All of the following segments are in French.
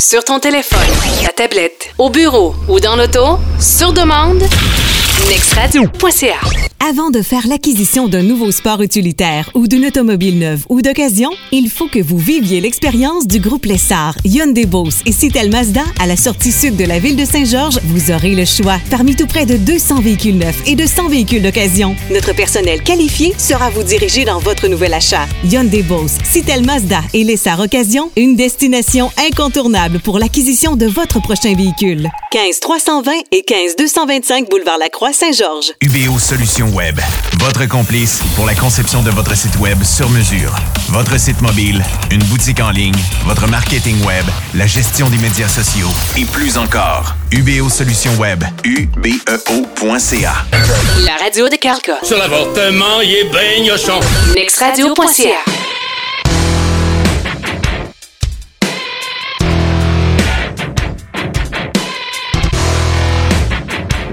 Sur ton téléphone, ta tablette, au bureau ou dans l'auto, sur demande, Avant de faire l'acquisition d'un nouveau sport utilitaire ou d'une automobile neuve ou d'occasion, il faut que vous viviez l'expérience du groupe Lessard, Hyundai Boss et Citel Mazda à la sortie sud de la ville de Saint-Georges. Vous aurez le choix parmi tout près de 200 véhicules neufs et de 100 véhicules d'occasion. Notre personnel qualifié sera vous diriger dans votre nouvel achat. Hyundai Boss, Citel Mazda et Lessard Occasion, une destination incontournable pour l'acquisition de votre prochain véhicule. 15 320 et 15 225 boulevard Lacroix Saint-Georges. UBO Solutions Web, votre complice pour la conception de votre site web sur mesure. Votre site mobile, une boutique en ligne, votre marketing web, la gestion des médias sociaux et plus encore. UBO Solutions Web, ubeo.ca. La radio de Carca. Sur l'avortement, il est ben. Nextradio.ca.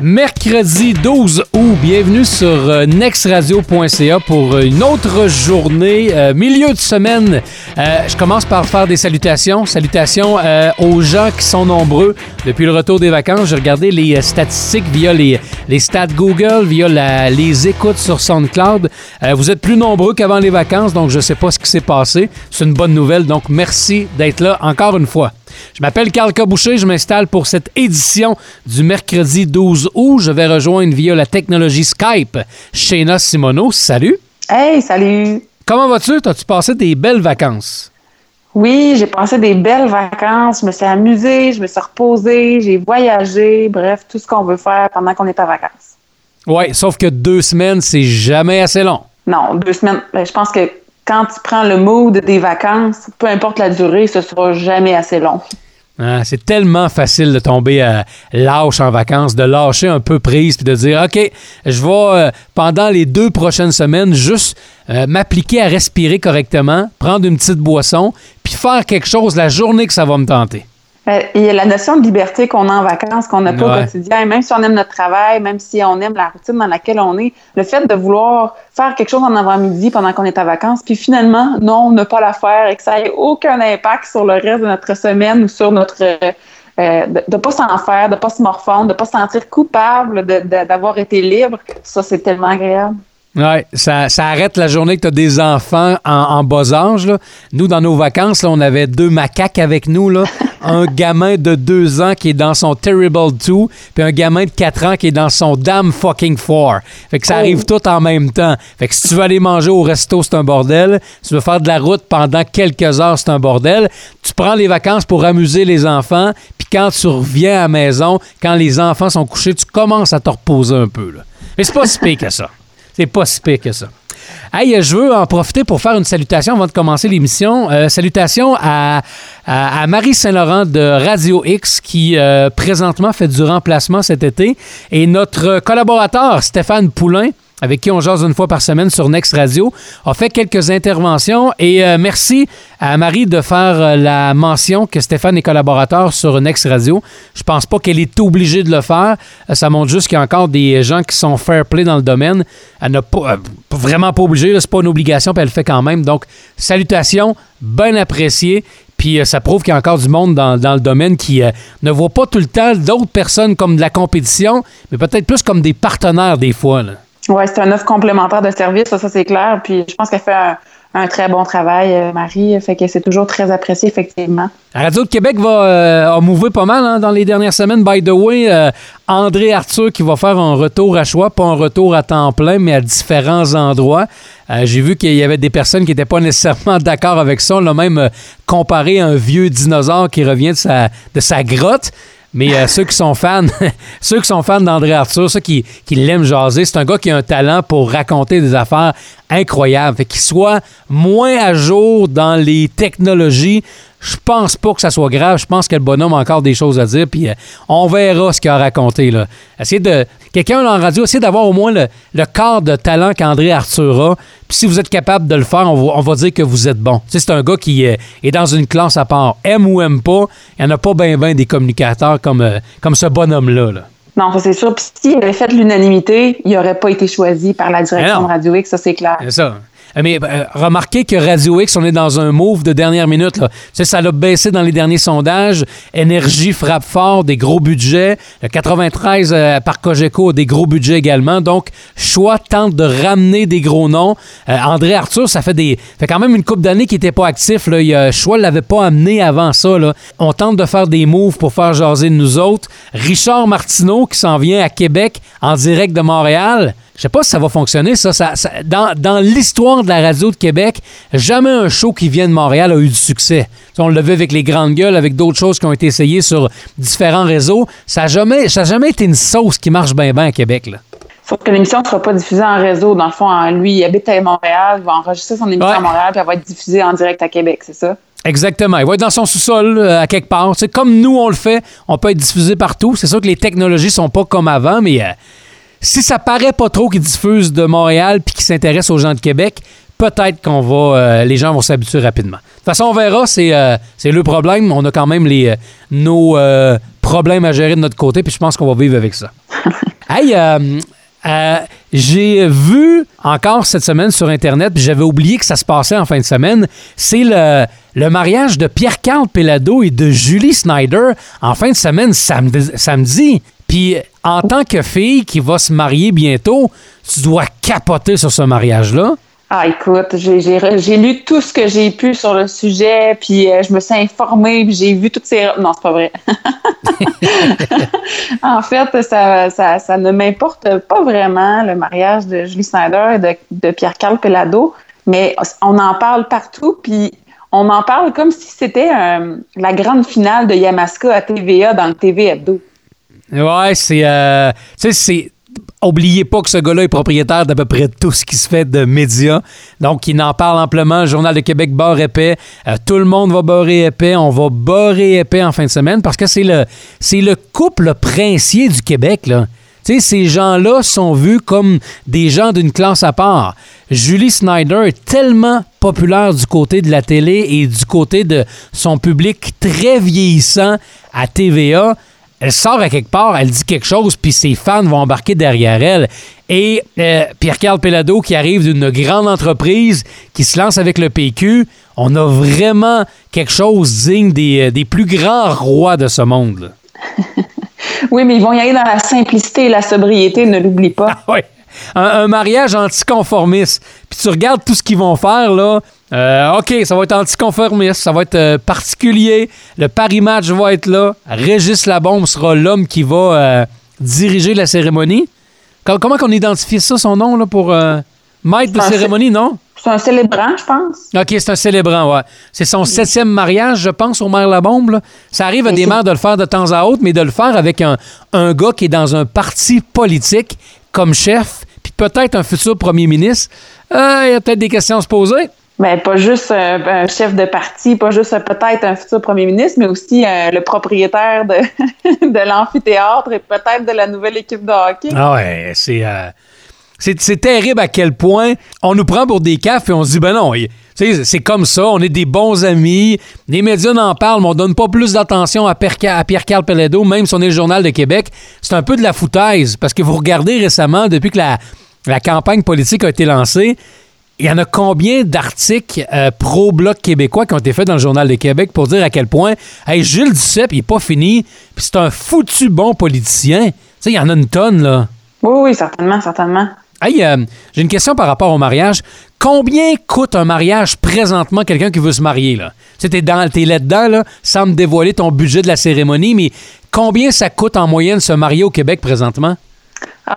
Mercredi 12 août, bienvenue sur euh, nextradio.ca pour une autre journée, euh, milieu de semaine. Euh, je commence par faire des salutations. Salutations euh, aux gens qui sont nombreux depuis le retour des vacances. J'ai regardé les euh, statistiques via les, stats Google, via les écoutes sur SoundCloud. Euh, vous êtes plus nombreux qu'avant les vacances, donc je ne sais pas ce qui s'est passé. C'est une bonne nouvelle, donc merci d'être là encore une fois. Je m'appelle Carl Caboucher, je m'installe pour cette édition du mercredi 12 août. Je vais rejoindre via la technologie Skype Shayna Simoneau. Salut! Hey, salut! Comment vas-tu? As-tu passé des belles vacances? Oui, j'ai passé des belles vacances, je me suis amusée, je me suis reposée, j'ai voyagé, bref, tout ce qu'on veut faire pendant qu'on est en vacances. Ouais, sauf que deux semaines, c'est jamais assez long. Non, deux semaines, ben, je pense que quand tu prends le mood des vacances, peu importe la durée, ce sera jamais assez long. Hein, c'est tellement facile de tomber à lâche en vacances, de lâcher un peu prise puis de dire OK, je vais euh, pendant les deux prochaines semaines juste euh, m'appliquer à respirer correctement, prendre une petite boisson, puis faire quelque chose la journée que ça va me tenter. Euh, Il y a la notion de liberté qu'on a en vacances, qu'on n'a pas Ouais. au quotidien. Même si on aime notre travail, même si on aime la routine dans laquelle on est, le fait de vouloir faire quelque chose en avant-midi pendant qu'on est en vacances, puis finalement, non, ne pas la faire et que ça ait aucun impact sur le reste de notre semaine ou sur notre... euh, euh, de ne pas s'en faire, de ne pas se morfondre, de ne pas se sentir coupable d'avoir été libre, ça, c'est tellement agréable. Ouais, ça, ça arrête la journée que tu as des enfants en, en bas âge. là. Nous, dans nos vacances, là, on avait deux macaques avec nous. Là. Un gamin de deux ans qui est dans son Terrible 2, puis un gamin de quatre ans qui est dans son Damn Fucking 4. Fait que ça Oh. arrive tout en même temps. Fait que si tu veux aller manger au resto, c'est un bordel. Si tu veux faire de la route pendant quelques heures, c'est un bordel. Tu prends les vacances pour amuser les enfants, puis quand tu reviens à la maison, quand les enfants sont couchés, tu commences à te reposer un peu. Là. Mais c'est pas si pire que ça. C'est pas si pire que ça. Hey, je veux en profiter pour faire une salutation avant de commencer l'émission. Euh, à- à Marie Saint-Laurent de Radio X qui euh, présentement fait du remplacement cet été et notre collaborateur Stéphane Poulain avec qui on jase une fois par semaine sur Next Radio, a fait quelques interventions et euh, merci à Marie de faire euh, la mention que Stéphane est collaborateur sur Next Radio. Je pense pas qu'elle est obligée de le faire. Euh, Ça montre juste qu'il y a encore des gens qui sont fair play dans le domaine. Elle n'a pas vraiment pas obligée, c'est pas une obligation, puis elle le fait quand même. Donc, salutations, bien apprécié. Puis ça prouve qu'il y a encore du monde dans, le domaine qui ne voit pas tout le temps d'autres personnes comme de la compétition, mais peut-être plus comme des partenaires des fois. Oui, c'est un offre complémentaire de service, ça, c'est clair. Puis je pense qu'elle fait un, un très bon travail, euh, Marie. Fait que c'est toujours très apprécié, effectivement. La Radio de Québec va euh, a mouvé pas mal hein, dans les dernières semaines. By the way, euh, André Arthur qui va faire un retour à choix, pas un retour à temps plein, mais à différents endroits. J'ai vu qu'il y avait des personnes qui n'étaient pas nécessairement d'accord avec ça. On l'a même comparé à un vieux dinosaure qui revient de sa, de sa grotte. Mais euh, ceux qui sont fans, ceux sont d'André Arthur, ceux qui, qui l'aiment jaser, c'est un gars qui a un talent pour raconter des affaires incroyables. Fait qu'il soit moins à jour dans les technologies, je pense pas que ça soit grave. Je pense que le bonhomme a encore des choses à dire. Puis euh, on verra ce qu'il a raconté. Là. Essayez de. Quelqu'un en radio, essayez d'avoir au moins le, le quart de talent qu'André Arthur a. Puis si vous êtes capable de le faire, on va, on va dire que vous êtes bon. Tu sais, c'est un gars qui euh, est dans une classe à part. Aime ou aime pas, il n'y en a pas bien ben des communicateurs comme, euh, comme ce bonhomme-là. là. Non, ça c'est sûr. Puis s'il avait fait l'unanimité, il n'aurait pas été choisi par la direction de Radio X, ça c'est clair. C'est ça. Mais euh, remarquez que Radio X, on est dans un move de dernière minute. Là. Ça l'a baissé dans les derniers sondages. Énergie frappe fort, des gros budgets. Le 93 euh, par Cogeco, des gros budgets également. Donc, choix tente de ramener des gros noms. Euh, André Arthur, ça fait des fait quand même une couple d'années qu'il n'était pas actif. Là. Il, euh, choix ne l'avait pas amené avant ça. Là. On tente de faire des moves pour faire jaser de nous autres. Richard Martineau qui s'en vient à Québec en direct de Montréal. Je sais pas si ça va fonctionner, ça. ça- ça- dans dans l'histoire de la radio de Québec, jamais un show qui vient de Montréal a eu du succès. On le vu avec les grandes gueules, avec d'autres choses qui ont été essayées sur différents réseaux. Ça n'a jamais, ça a jamais été une sauce qui marche bien bien à Québec. Là. Sauf que l'émission ne sera pas diffusée en réseau. Dans le fond, en- lui, il habite à Montréal, il va enregistrer son émission Ouais. à Montréal, puis elle va être diffusée en direct à Québec, c'est ça? Exactement. Il va être dans son sous-sol euh, à quelque part. Comme nous, on le fait, on peut être diffusé partout. C'est sûr que les technologies sont pas comme avant, mais euh, si ça paraît pas trop qu'ils diffusent de Montréal puis qu'ils s'intéressent aux gens de Québec, peut-être qu'on va, euh, les gens vont s'habituer rapidement. De toute façon, on verra. C'est, euh, c'est le problème. On a quand même les, euh, nos problèmes à gérer de notre côté, puis je pense qu'on va vivre avec ça. hey, j'ai vu encore cette semaine sur Internet, puis j'avais oublié que ça se passait en fin de semaine. C'est le, le mariage de Pierre-Carl Pelado et de Julie Snyder en fin de semaine, samedi. samedi. Puis en tant que fille qui va se marier bientôt, tu dois capoter sur ce mariage-là. Ah, écoute, j'ai- lu tout ce que j'ai pu sur le sujet, puis euh, je me suis informée, puis j'ai vu toutes ces... Non, c'est pas vrai. en fait, ça, ça, ça ne m'importe pas vraiment, le mariage de Julie Snyder et de, de Pierre-Carl Pelado, mais on en parle partout, puis on en parle comme si c'était euh, la grande finale de Yamaska à TVA dans le TV Hebdo. Ouais, c'est. euh, tu sais, c'est. Oubliez pas que ce gars-là est propriétaire d'à peu près tout ce qui se fait de médias. Donc, il en parle amplement. Le Journal de Québec beurre épais. Euh, tout le monde va beurrer épais. On va beurrer épais en fin de semaine parce que c'est le, c'est le couple princier du Québec, là. Tu sais, ces gens-là sont vus comme des gens d'une classe à part. Julie Snyder est tellement populaire du côté de la télé et du côté de son public très vieillissant à TVA. Elle sort à quelque part, elle dit quelque chose, puis ses fans vont embarquer derrière elle. Et euh, Pierre-Carl Pelado, qui arrive d'une grande entreprise, qui se lance avec le PQ, on a vraiment quelque chose digne des, euh, des plus grands rois de ce monde. Oui, mais ils vont y aller dans la simplicité et la sobriété, ne l'oublie pas. Ouais. Un, un mariage anticonformiste. Puis tu regardes tout ce qu'ils vont faire, là. Euh, OK, ça va être anticonformiste, ça va être euh, particulier. Le Paris Match va être là. Régis Labombe sera l'homme qui va euh, diriger la cérémonie. Com- comment qu'on identifie ça, son nom, là, pour euh, maître de cérémonie, non? C'est un célébrant, je pense. OK, c'est un célébrant, ouais. C'est son septième mariage, je pense, au maire Labombe. là. Ça arrive à des maires de le faire de temps à autre, mais de le faire avec un, un gars qui est dans un parti politique comme chef, puis peut-être un futur premier ministre. Il y a peut-être des questions à se poser. Ben, pas juste euh, un chef de parti, pas juste euh, peut-être un futur premier ministre, mais aussi euh, le propriétaire de, de l'amphithéâtre et peut-être de la nouvelle équipe de hockey. Ah ouais, c'est... c'est, terrible à quel point on nous prend pour des cafes et on se dit, ben non, c'est comme ça, on est des bons amis, les médias en parlent, mais on donne pas plus d'attention à, à Pierre-Carl Pelledo, même si on est le Journal de Québec. C'est un peu de la foutaise, parce que vous regardez récemment, depuis que la, la campagne politique a été lancée, il y en a combien d'articles euh, pro-bloc québécois qui ont été faits dans le Journal de Québec pour dire à quel point, hey, Gilles Duceppe, il est pas fini, puis c'est un foutu bon politicien. Tu sais, il y en a une tonne, là. Oui, oui, certainement, certainement. Hey, euh, j'ai une question par rapport au mariage. Combien coûte un mariage présentement quelqu'un qui veut se marier? Là? Tu sais, t'es, dans, t'es là-dedans, là, sans me dévoiler ton budget de la cérémonie, mais combien ça coûte en moyenne se marier au Québec présentement?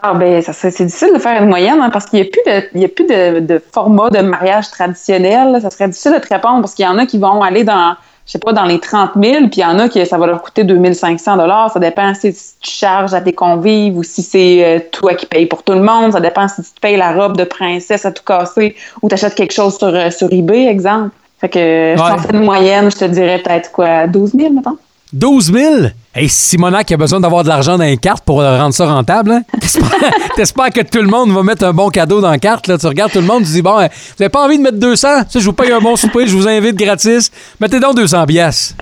Ah ben ça, c'est c'est difficile de faire une moyenne hein, parce qu'il n'y a plus de il y a plus de, de format de mariage traditionnel. là. Ça serait difficile de te répondre parce qu'il y en a qui vont aller dans je sais pas dans les 30 000 puis il y en a qui ça va leur coûter 2500 dollars. Ça dépend si tu charges à tes convives ou si c'est euh, toi qui payes pour tout le monde. Ça dépend si tu te payes la robe de princesse à tout casser ou tu achètes quelque chose sur euh, sur eBay exemple. Fait que Ouais. fait une moyenne, je te dirais peut-être quoi 12 000 mettons. 12 000? Hey, Simonac a besoin d'avoir de l'argent dans les cartes pour rendre ça rentable. Hein? T'espères, que tout le monde va mettre un bon cadeau dans la carte. Là? Tu regardes tout le monde, tu dis, bon, euh, vous n'avez pas envie de mettre 200? Tu sais, je vous paye un bon souper, je vous invite gratis. Mettez donc 200 piastres.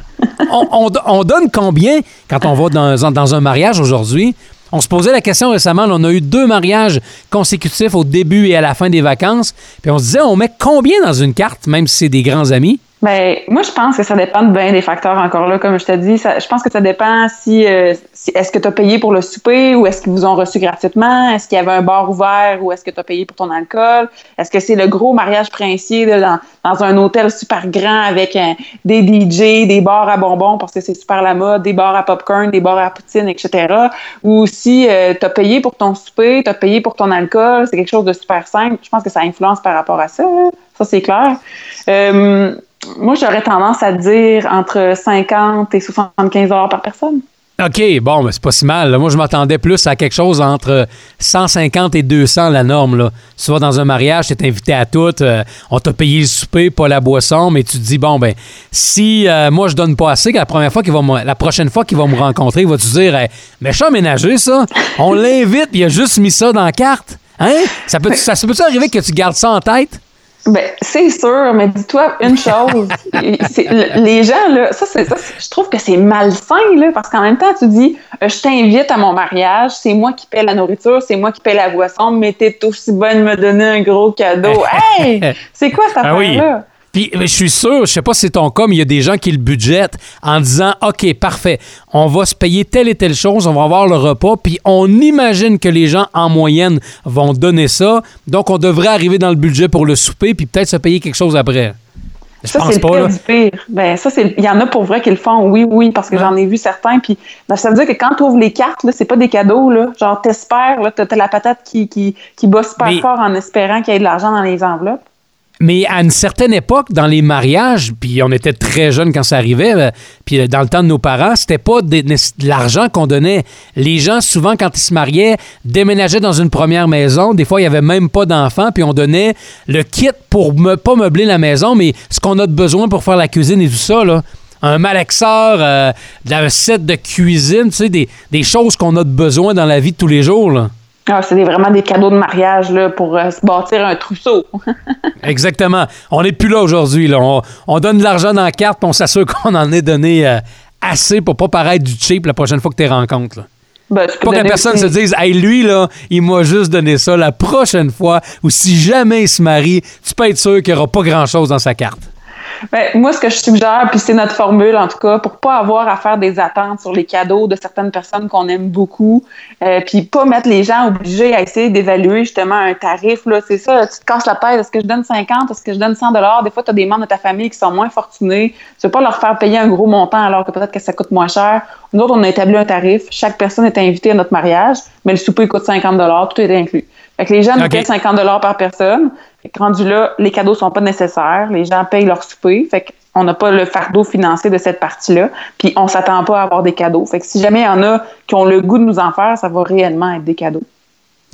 On, on- on donne combien quand on va dans, un- mariage aujourd'hui? On se posait la question récemment, on a eu deux mariages consécutifs au début et à la fin des vacances, puis on se disait, on met combien dans une carte, même si c'est des grands amis? Ben, moi, je pense que ça dépend de bien des facteurs encore là, comme je te dis. Je pense que ça dépend si, euh, est-ce que tu as payé pour le souper ou est-ce qu'ils vous ont reçu gratuitement, est-ce qu'il y avait un bar ouvert ou est-ce que tu as payé pour ton alcool, est-ce que c'est le gros mariage princier dans, un hôtel super grand avec un, des DJ, des bars à bonbons parce que c'est super la mode, des bars à popcorn, des bars à poutine, etc. Ou si euh, tu as payé pour ton souper, tu as payé pour ton alcool, c'est quelque chose de super simple. Je pense que ça influence par rapport à ça. hein. Ça, c'est clair. Euh, moi, j'aurais tendance à dire entre 50 et 75 dollars par personne. OK, bon, mais c'est pas si mal. Moi, je m'attendais plus à quelque chose entre 150 et 200, la norme. Là. Tu vas dans un mariage, tu es invité à tout, euh, on t'a payé le souper, pas la boisson, mais tu te dis, bon, ben, si euh, moi, je donne pas assez, la, première fois qu'il va me- la prochaine fois qu'il va me rencontrer, il va te dire, hey, méchant ménager, ça, on l'invite, il a juste mis ça dans la carte. Hein? Ça peut, ça, ça peut-tu arriver que tu gardes ça en tête? Ben, c'est sûr, mais dis-toi une chose. les gens, là, ça, ça, je trouve que c'est malsain, là, parce qu'en même temps, tu dis, euh, je t'invite à mon mariage, c'est moi qui paie la nourriture, c'est moi qui paie la boisson, mais t'es aussi bonne de me donner un gros cadeau. hey! C'est quoi cette Ah oui. Puis je suis sûr, je sais pas si c'est ton cas, mais il y a des gens qui le budgètent en disant OK, parfait, on va se payer telle et telle chose, on va avoir le repas, puis on imagine que les gens en moyenne vont donner ça, donc on devrait arriver dans le budget pour le souper, puis peut-être se payer quelque chose après. Je Ça, c'est le du pire. Ben, ça, c'est, il y en a pour vrai qui le font, oui, oui, parce que j'en ai vu certains. Puis, ben, ça veut dire que quand tu ouvres les cartes, là, c'est pas des cadeaux, là. Genre, t'espères, là, t'as, la patate qui, qui, qui bat super Mais- fort en espérant qu'il y ait de l'argent dans les enveloppes. Mais à une certaine époque, dans les mariages, puis on était très jeunes quand ça arrivait, euh, puis dans le temps de nos parents, c'était pas de l'argent qu'on donnait. Les gens, souvent, quand ils se mariaient, déménageaient dans une première maison. Des fois, il y avait même pas d'enfants, puis on donnait le kit pour me, pas meubler la maison, mais ce qu'on a de besoin pour faire la cuisine et tout ça. Un malaxeur, euh, un set de cuisine, tu sais, des, choses qu'on a de besoin dans la vie de tous les jours. Ah, c'est vraiment des cadeaux de mariage, là, pour euh, se bâtir un trousseau. Exactement. On n'est plus là aujourd'hui. On, on donne de l'argent dans la carte, puis on s'assure qu'on en ait donné euh, assez pour pas paraître du cheap la prochaine fois que rencontres. là. Ben, tu Pas que la personne aussi- se dise Hey, lui, là, il m'a juste donné ça la prochaine fois, ou si jamais il se marie, tu peux être sûr qu'il n'y aura pas grand-chose dans sa carte. Ben, moi, ce que je suggère, puis c'est notre formule en tout cas, pour pas avoir à faire des attentes sur les cadeaux de certaines personnes qu'on aime beaucoup, euh, puis pas mettre les gens obligés à essayer d'évaluer justement un tarif. Là, c'est ça, tu te casses la tête. Est-ce que je donne 50? Est-ce que je donne 100 dollars? Des fois, tu as des membres de ta famille qui sont moins fortunés. Tu veux pas leur faire payer un gros montant alors que peut-être que ça coûte moins cher. Nous autres, on a établi un tarif. Chaque personne est invitée à notre mariage, mais le souper il coûte 50 dollars. Tout est inclus. Fait que les gens nous OK. paient 50 dollars par personne. Fait que rendu là, les cadeaux sont pas nécessaires. Les gens payent leur souper. Fait qu'on n'a pas le fardeau financier de cette partie-là. Puis on s'attend pas à avoir des cadeaux. Fait que si jamais il y en a qui ont le goût de nous en faire, ça va réellement être des cadeaux.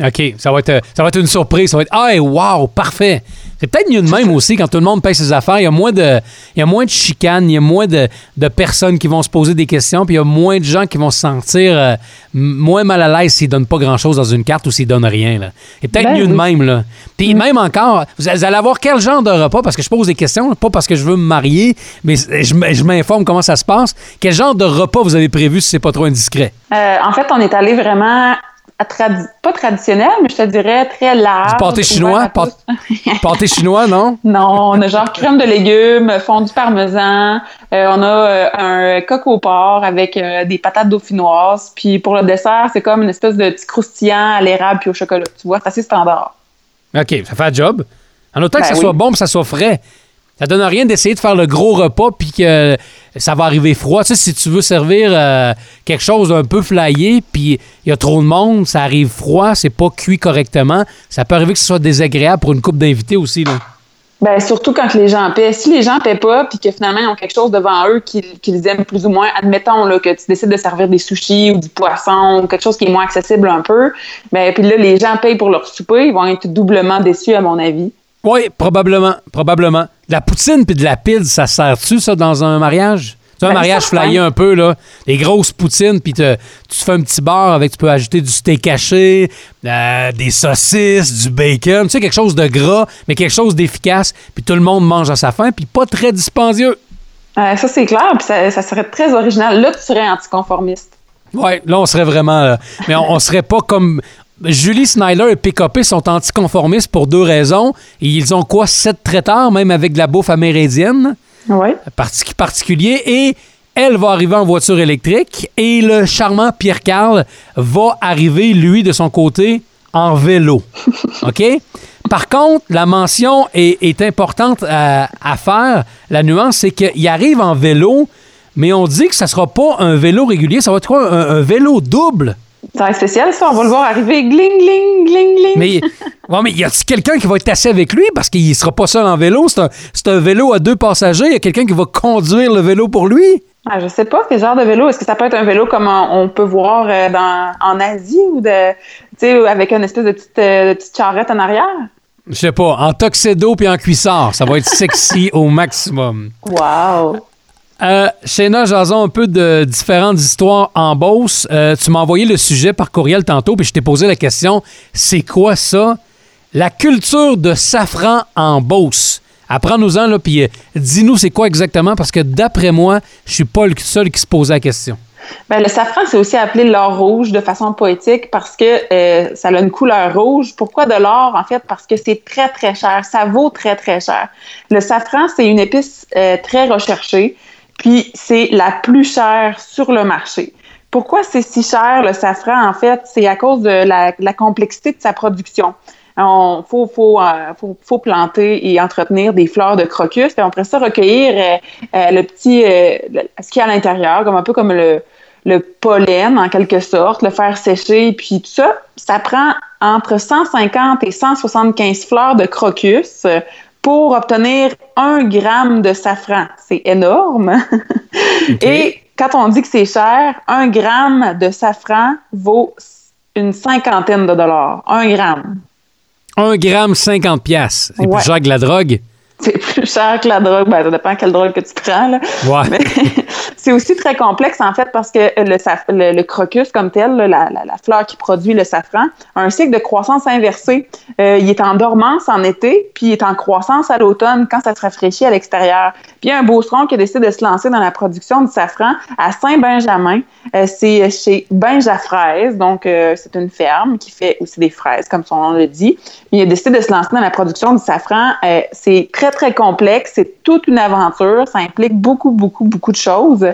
OK, ça va être, ça va être une surprise. Ça va être Ah, wow, parfait. C'est peut-être mieux de même aussi quand tout le monde paye ses affaires. Il y a moins de, il y a moins de chicanes, il y a moins de, de personnes qui vont se poser des questions, puis il y a moins de gens qui vont se sentir euh, moins mal à l'aise s'ils donnent pas grand-chose dans une carte ou s'ils donnent rien. Là. C'est peut-être Ben mieux de même. Là. Puis même encore, vous allez avoir quel genre de repas? Parce que je pose des questions, pas parce que je veux me marier, mais je je m'informe comment ça se passe. Quel genre de repas vous avez prévu si c'est pas trop indiscret? Euh, en fait, on est allé vraiment tradi- pas traditionnel, mais je te dirais très large. Du pâté chinois? Pâ-. Pâté chinois, non? Non, on a genre crème de légumes, fondu parmesan, euh, on a euh, un coq au porc avec euh, des patates dauphinoises, puis pour le dessert, c'est comme une espèce de petit croustillant à l'érable puis au chocolat. Tu vois, c'est assez standard. OK, ça fait le job. En autant que Ben ça oui. soit bon que ça soit frais. Ça donne rien d'essayer de faire le gros repas puis que ça va arriver froid. Tu sais, si tu veux servir euh, quelque chose d'un peu flyé puis il y a trop de monde, ça arrive froid, c'est pas cuit correctement, ça peut arriver que ce soit désagréable pour une coupe d'invités aussi. Là. Ben, surtout quand les gens paient. Si les gens paient pas, puis que finalement, ils ont quelque chose devant eux qu'ils aiment plus ou moins, admettons là, que tu décides de servir des sushis ou du poisson ou quelque chose qui est moins accessible un peu, ben, puis là, les gens payent pour leur souper, ils vont être doublement déçus, à mon avis. Oui, probablement, probablement. De la poutine puis de la pizza, ça sert-tu, ça, dans un mariage? Tu sais, un Ben, mariage flyé un peu, là. Des grosses poutines, puis tu te fais un petit bar avec, tu peux ajouter du steak haché, euh, des saucisses, du bacon, tu sais, quelque chose de gras, mais quelque chose d'efficace, puis tout le monde mange à sa faim, puis pas très dispendieux. Euh, ça, c'est clair, puis ça, ça serait très original. Là, tu serais anticonformiste. Ouais, là, on serait vraiment. euh, mais on, on serait pas comme. Julie Snyder et PKP sont anticonformistes pour deux raisons. Et ils ont quoi, sept traiteurs, même avec de la bouffe amérindienne? Oui. parti- particulier et elle va arriver en voiture électrique et le charmant Pierre-Carl va arriver, lui, de son côté, en vélo. OK? Par contre, la mention est, est importante à, à faire. La nuance, c'est qu'il arrive en vélo, mais on dit que ça sera pas un vélo régulier, ça va être quoi? Un, un vélo double? Ça va être spécial, ça. On va le voir arriver gling, gling, gling, gling. Mais, ouais, mais y a-t-il quelqu'un qui va être assis avec lui? Parce qu'il sera pas seul en vélo. C'est un, un vélo à deux passagers. Il y a quelqu'un qui va conduire le vélo pour lui? Ah, je sais pas quel genre de vélo. Est-ce que ça peut être un vélo comme on, on peut voir euh, dans, en Asie ou de, avec une espèce de petite, euh, de petite charrette en arrière? Je sais pas, en tuxedo puis en cuissard. Ça va être sexy au maximum. Wow! Euh, Shayna, jason un peu de différentes histoires en Beauce. Euh, tu m'as envoyé le sujet par courriel tantôt, puis je t'ai posé la question c'est quoi ça? La culture de safran en Beauce. Apprends-nous-en, là, puis euh, dis-nous c'est quoi exactement, parce que d'après moi, je suis pas le seul qui se posait la question. Ben, le safran, c'est aussi appelé l'or rouge de façon poétique parce que euh, ça a une couleur rouge. Pourquoi de l'or? En fait, parce que c'est très, très cher. Ça vaut très, très cher. Le safran, c'est une épice très recherchée, puis c'est la plus chère sur le marché. Pourquoi c'est si cher, le safran? En fait, c'est à cause de la, complexité de sa production. Il faut, faut, euh, faut, faut, planter et entretenir des fleurs de crocus. Puis on ça recueillir euh, euh, le petit, ce qu'il y a à l'intérieur, comme un peu comme le, le pollen en quelque sorte, le faire sécher, puis tout ça. Ça prend entre 150 et 175 fleurs de crocus pour obtenir un gramme de safran. C'est énorme. Okay. Et quand on dit que c'est cher, un gramme de safran vaut une cinquantaine de dollars. Un gramme. Un gramme 50 pièces. C'est ouais. plus cher que la drogue. C'est plus cher que la drogue. Ben, ça dépend quelle drogue que tu prends. Là. Ouais. Mais c'est aussi très complexe, en fait, parce que le, le, le crocus comme tel, la, la, la, fleur qui produit le safran, a un cycle de croissance inversé. Euh, il est en dormance en été, puis il est en croissance à l'automne quand ça se rafraîchit à l'extérieur. Puis il y a un beauceron qui a décidé de se lancer dans la production du safran à Saint-Benjamin. Euh, c'est chez Benjafraise, donc euh, c'est une ferme qui fait aussi des fraises, comme son nom le dit. Il a décidé de se lancer dans la production du safran. C'est très, très complexe. C'est toute une aventure. Ça implique beaucoup, beaucoup, beaucoup de choses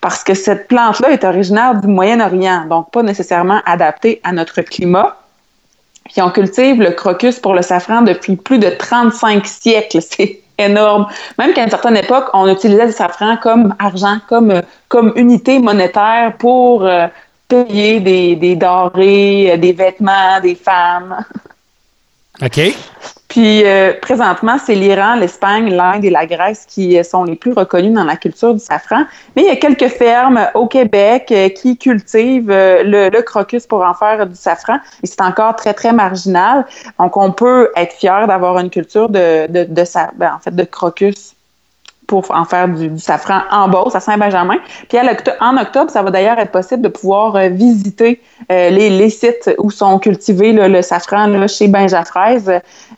parce que cette plante-là est originaire du Moyen-Orient, donc pas nécessairement adaptée à notre climat. Puis on cultive le crocus pour le safran depuis plus de 35 siècles. C'est énorme. Même qu'à une certaine époque, on utilisait le safran comme argent, comme, comme unité monétaire pour euh, payer des, des denrées, des vêtements des femmes. OK. Puis euh, présentement, c'est l'Iran, l'Espagne, l'Inde et la Grèce qui sont les plus reconnus dans la culture du safran. Mais il y a quelques fermes au Québec euh, qui cultivent euh, le, crocus pour en faire du safran. Et c'est encore très, très marginal. Donc, on peut être fier d'avoir une culture de, de, de, de ben, en fait, de crocus pour en faire du, safran en Beauce, à Saint-Benjamin. Puis en octobre, ça va d'ailleurs être possible de pouvoir euh, visiter euh, les, les, sites où sont cultivés le safran là, chez Benjafraise.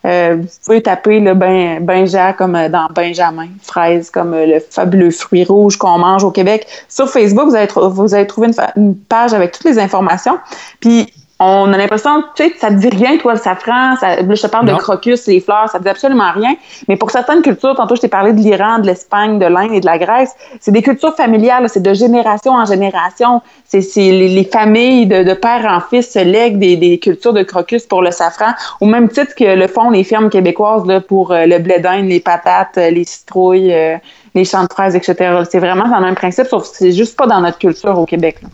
Euh, vous pouvez taper le ben, Benja comme dans Benjamin, fraise comme le fabuleux fruit rouge qu'on mange au Québec. Sur Facebook, vous allez, vous trouver une, une page avec toutes les informations. Puis on a l'impression, tu sais, ça te dit rien, toi, le safran. Ça, là, je te parle non. de crocus, les fleurs, ça te dit absolument rien. Mais pour certaines cultures, tantôt, je t'ai parlé de l'Iran, de l'Espagne, de l'Inde et de la Grèce. C'est des cultures familiales, c'est de génération en génération. C'est les, les, familles de, de, père en fils se lèguent des, des, cultures de crocus pour le safran, au même titre que le font les fermes québécoises là, pour euh, le blé d'Inde, les patates, les citrouilles, euh, les champs de fraises, etc. C'est vraiment dans le même principe, sauf que c'est juste pas dans notre culture au Québec. Là.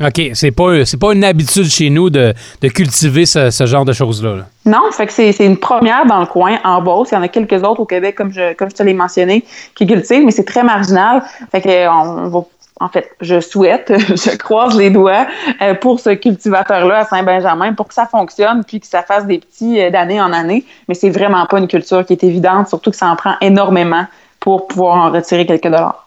OK, c'est pas c'est pas une habitude chez nous de, de cultiver ce, ce, genre de choses-là. Là. Non, fait que c'est une première dans le coin, en Beauce. Il y en a quelques autres au Québec, comme je, comme je te l'ai mentionné, qui cultivent, mais c'est très marginal. Fait que on va en fait, je souhaite, je croise les doigts euh, pour ce cultivateur-là à Saint-Benjamin pour que ça fonctionne puis que ça fasse des petits euh, d'année en année. Mais c'est vraiment pas une culture qui est évidente, surtout que ça en prend énormément pour pouvoir en retirer quelques dollars.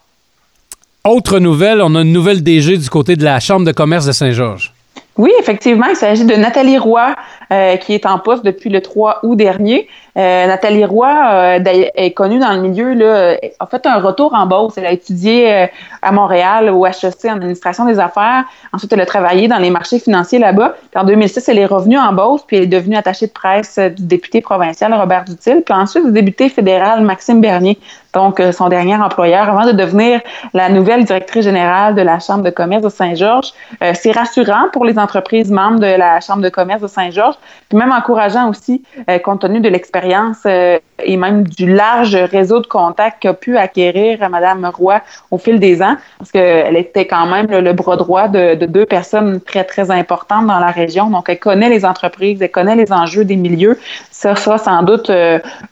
Autre nouvelle, on a une nouvelle DG du côté de la Chambre de commerce de Saint-Georges. Oui, effectivement, il s'agit de Nathalie Roy, euh, qui est en poste depuis le 3 août dernier. Euh, Nathalie Roy euh, est connue dans le milieu, là, a fait un retour en Beauce. Elle a étudié à Montréal au HEC en administration des affaires. Ensuite, elle a travaillé dans les marchés financiers là-bas. en 2006, elle est revenue en Beauce, puis elle est devenue attachée de presse du député provincial Robert Dutil, puis ensuite du député fédéral Maxime Bernier donc euh, son dernier employeur, avant de devenir la nouvelle directrice générale de la Chambre de commerce de Saint-Georges. Euh, c'est rassurant pour les entreprises membres de la Chambre de commerce de Saint-Georges, puis même encourageant aussi, euh, compte tenu de l'expérience et même du large réseau de contacts qu'a pu acquérir Mme Roy au fil des ans, parce qu'elle était quand même le, bras droit de, de, deux personnes très, très importantes dans la région. Donc, elle connaît les entreprises, elle connaît les enjeux des milieux. Ça, ça sans doute,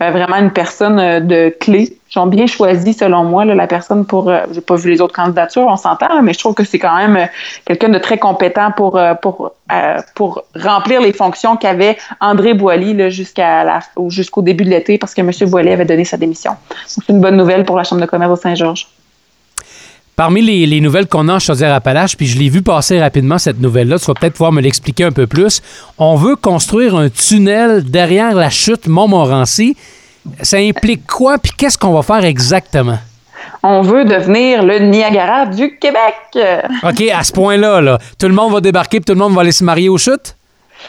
vraiment une personne de clé ils ont bien choisi, selon moi, la personne pour. Euh, j'ai pas vu les autres candidatures, on s'entend, mais je trouve que c'est quand même euh, quelqu'un de très compétent pour euh, pour pour remplir les fonctions qu'avait André Boily jusqu'à la jusqu'au début de l'été, parce que M. Boily avait donné sa démission. c'est une bonne nouvelle pour la Chambre de commerce de Saint-Georges. Parmi les, nouvelles qu'on a en Chaudière-Appalaches, puis je l'ai vu passer rapidement cette nouvelle-là, tu vas peut-être pouvoir me l'expliquer un peu plus. On veut construire un tunnel derrière la chute Montmorency ça implique quoi, puis qu'est-ce qu'on va faire exactement? On veut devenir le Niagara du Québec. OK, à ce point-là, là, tout le monde va débarquer, puis tout le monde va aller se marier aux chutes?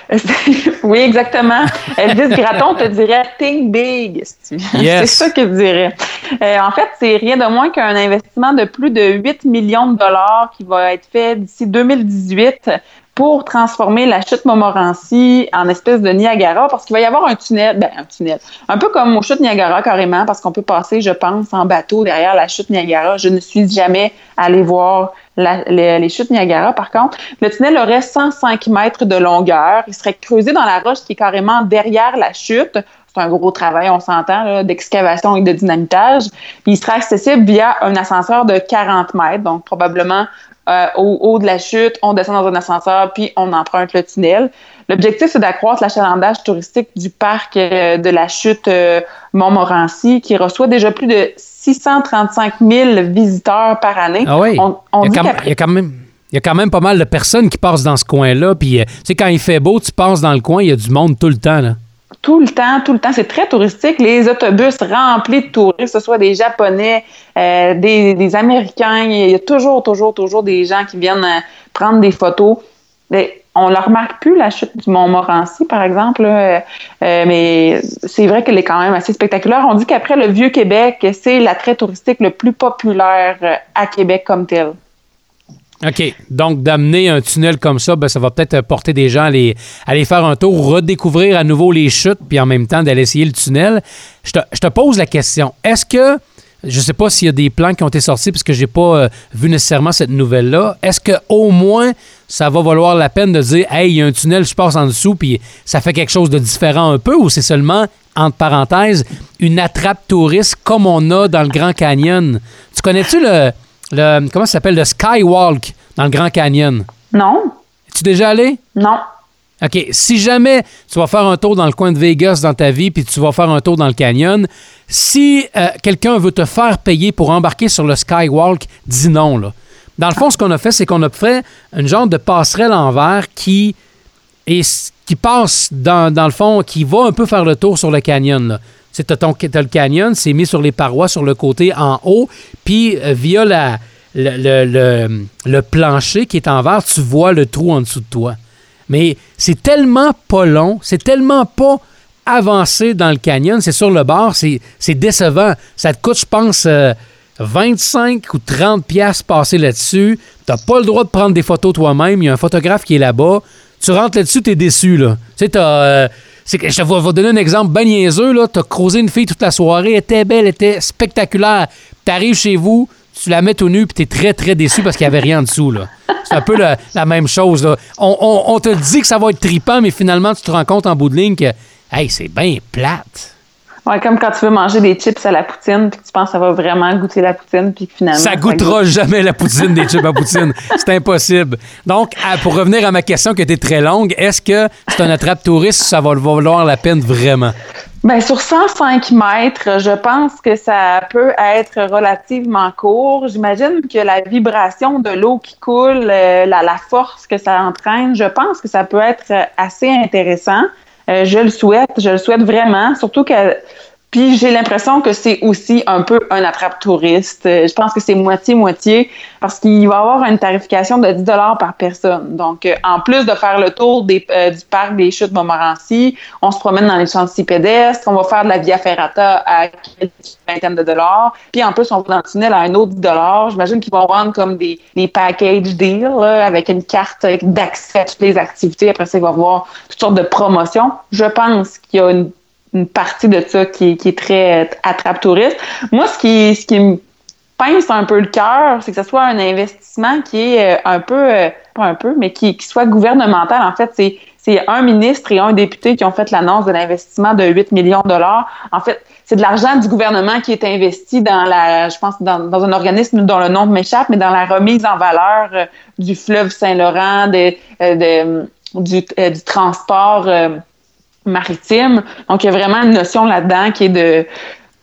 oui, exactement. Elvis Gratton te dirait think big. C'est ça qu'il dirait. Euh, en fait, c'est rien de moins qu'un investissement de plus de 8 millions de dollars qui va être fait d'ici 2018 pour transformer la chute Montmorency en espèce de Niagara, parce qu'il va y avoir un tunnel, ben, un tunnel, un peu comme au chute Niagara carrément, parce qu'on peut passer, je pense, en bateau derrière la chute Niagara. Je ne suis jamais allé voir les, chutes Niagara. Par contre, le tunnel aurait 105 mètres de longueur. Il serait creusé dans la roche qui est carrément derrière la chute. C'est un gros travail, on s'entend, d'excavation et de dynamitage. Il serait accessible via un ascenseur de 40 mètres, donc probablement euh, au haut de la chute, on descend dans un ascenseur, puis on emprunte le tunnel. L'objectif, c'est d'accroître l'achalandage touristique du parc euh, de la chute euh, Montmorency, qui reçoit déjà plus de 635 000 visiteurs par année. Ah oui? il, y a quand, même... Il y a quand même pas mal de personnes qui passent dans ce coin-là. Puis, tu sais, quand il fait beau, tu passes dans le coin, il y a du monde tout le temps. Là tout le temps, tout le temps. C'est très touristique. Les autobus remplis de touristes, que ce soit des Japonais, euh, des, Américains. Il y a toujours, toujours, toujours des gens qui viennent euh, prendre des photos. on ne remarque plus, la chute du Mont-Morency, par exemple, euh, mais c'est vrai qu'elle est quand même assez spectaculaire. On dit qu'après le Vieux-Québec, c'est l'attrait touristique le plus populaire à Québec comme tel. OK. Donc, d'amener un tunnel comme ça, ben, ça va peut-être porter des gens à aller, faire un tour, redécouvrir à nouveau les chutes, puis en même temps d'aller essayer le tunnel. Je te, pose la question. Est-ce que, je ne sais pas s'il y a des plans qui ont été sortis, parce que je n'ai pas euh, vu nécessairement cette nouvelle-là, est-ce qu'au moins, ça va valoir la peine de dire, hey, il y a un tunnel, je passe en dessous, puis ça fait quelque chose de différent un peu, ou c'est seulement, entre parenthèses, une attrape touriste comme on a dans le Grand Canyon? Tu connais-tu le le comment ça s'appelle? Le Skywalk dans le Grand Canyon? Non. Es-tu déjà allé? Non. OK. Si jamais tu vas faire un tour dans le coin de Vegas dans ta vie, puis tu vas faire un tour dans le canyon, si euh, quelqu'un veut te faire payer pour embarquer sur le Skywalk, dis non. Là. Dans le fond, ce qu'on a fait, c'est qu'on a fait une genre de passerelle en verre qui, est, qui passe dans, dans, le fond, qui va un peu faire le tour sur le canyon. Là. Tu as, le canyon, c'est mis sur les parois sur le côté en haut, puis euh, via la, le, plancher qui est en verre, tu vois le trou en dessous de toi. Mais c'est tellement pas long, c'est tellement pas avancé dans le canyon, c'est sur le bord, c'est décevant. Ça te coûte, je pense, 25 euh, ou 30 pièces passer là-dessus. Tu n'as pas le droit de prendre des photos toi-même. Il y a un photographe qui est là-bas. Tu rentres là-dessus, tu es déçu. Là. Tu sais, tu je vais, donner un exemple ben niaiseux. Tu as croisé une fille toute la soirée, elle était belle, elle était spectaculaire. Tu arrives chez vous, tu la mets tout nu, puis tu es très, très déçu parce qu'il n'y avait rien en dessous. C'est un peu la, même chose. On, te dit que ça va être tripant, mais finalement, tu te rends compte en bout de ligne que hey, c'est bien plate. Ouais, comme quand tu veux manger des chips à la poutine, puis que tu penses que ça va vraiment goûter la poutine, puis finalement. Ça, goûtera jamais la poutine des chips à poutine. C'est impossible. Donc, pour revenir à ma question qui était très longue, est-ce que c'est un attrape touriste ça va valoir la peine vraiment? Ben, sur 105 mètres, je pense que ça peut être relativement court. J'imagine que la vibration de l'eau qui coule, euh, la, la, force que ça entraîne, je pense que ça peut être assez intéressant. Euh, je le souhaite, je le souhaite vraiment, surtout que puis j'ai l'impression que c'est aussi un peu un attrape-touriste. Euh, je pense que c'est moitié-moitié parce qu'il va y avoir une tarification de 10 par personne. Donc, euh, en plus de faire le tour euh, du parc des Chutes Montmorency, on se promène dans les chantiers pédestres, on va faire de la Via Ferrata à une vingtaine de dollars. Puis en plus, on va dans le tunnel à un autre 10 J'imagine qu'ils vont vendre comme des, des package deals avec une carte d'accès à toutes les activités. Après ça, il va y avoir toutes sortes de promotions. Je pense qu'il y a une une partie de ça qui, est très euh, attrape-touriste. Moi, ce qui, ce qui me pince un peu le cœur, c'est que ce soit un investissement qui est euh, un peu, euh, pas un peu, mais qui, soit gouvernemental. En fait, c'est c'est un ministre et un député qui ont fait l'annonce de l'investissement de 8 millions de dollars. En fait, c'est de l'argent du gouvernement qui est investi dans la, je pense, dans, dans un organisme dont le nom m'échappe, mais dans la remise en valeur du fleuve Saint-Laurent, de, de, du, du transport maritime. Donc, il y a vraiment une notion là-dedans qui est de,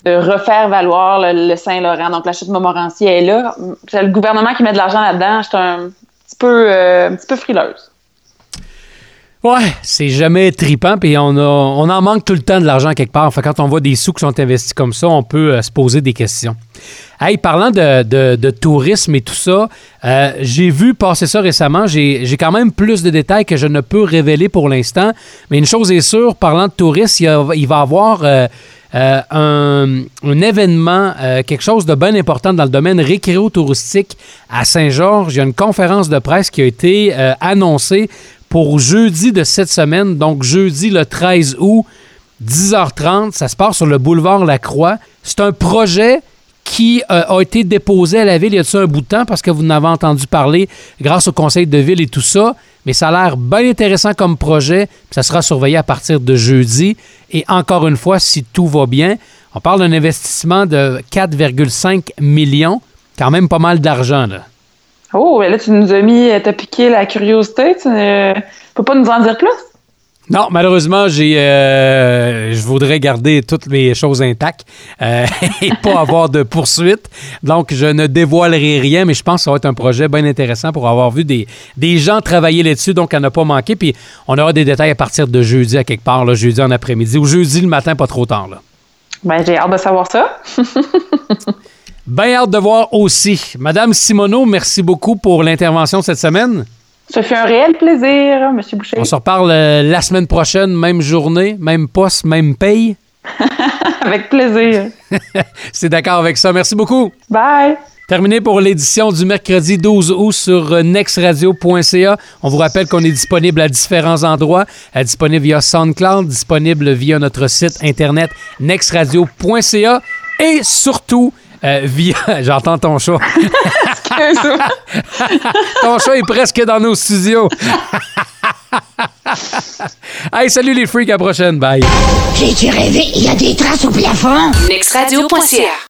refaire valoir le, Saint-Laurent. Donc, la chute Montmorency est là. C'est le gouvernement qui met de l'argent là-dedans. Je suis un petit peu, euh, un petit peu frileuse. Ouais, c'est jamais tripant, puis on, on en manque tout le temps de l'argent quelque part. Enfin, quand on voit des sous qui sont investis comme ça, on peut euh, se poser des questions. Hey, parlant de, tourisme et tout ça, euh, j'ai vu passer ça récemment. J'ai quand même plus de détails que je ne peux révéler pour l'instant. Mais une chose est sûre, parlant de tourisme, il, va y avoir euh, un, un, événement, quelque chose de bien important dans le domaine récréo-touristique à Saint-Georges. Il y a une conférence de presse qui a été annoncée pour jeudi de cette semaine, donc jeudi le 13 août, 10h30. Ça se passe sur le boulevard Lacroix. C'est un projet qui euh, a été déposé à la ville il y a un bout de temps parce que vous n'avez entendu parler grâce au conseil de ville et tout ça. Mais ça a l'air bien intéressant comme projet. Ça sera surveillé à partir de jeudi. Et encore une fois, si tout va bien, on parle d'un investissement de 4,5 millions. Quand même pas mal d'argent, là. Oh, là, tu nous as mis, t'as piqué la curiosité. Tu ne peux pas nous en dire plus? Non, malheureusement, j'ai, euh, je voudrais garder toutes mes choses intactes euh, et pas avoir de poursuite. Donc, je ne dévoilerai rien, mais je pense que ça va être un projet bien intéressant pour avoir vu des, des gens travailler là-dessus, donc à ne pas manquer. Puis, on aura des détails à partir de jeudi à quelque part, là, jeudi en après-midi ou jeudi le matin, pas trop tard. Là. Ben, j'ai hâte de savoir ça. Bien hâte de voir aussi. Madame Simoneau, merci beaucoup pour l'intervention cette semaine. Ça fait un réel plaisir, M. Boucher. On se reparle euh, la semaine prochaine, même journée, même poste, même paye. avec plaisir. C'est d'accord avec ça. Merci beaucoup. Bye. Terminé pour l'édition du mercredi 12 août sur euh, nextradio.ca. On vous rappelle qu'on est disponible à différents endroits, euh, disponible via SoundCloud, disponible via notre site internet nextradio.ca et surtout euh, via. J'entends ton chat. ton chat est presque dans nos studios. hey, salut les freaks, à la prochaine. Bye. J'ai-tu rêvé? Il y a des traces au plafond? Nextradio.ca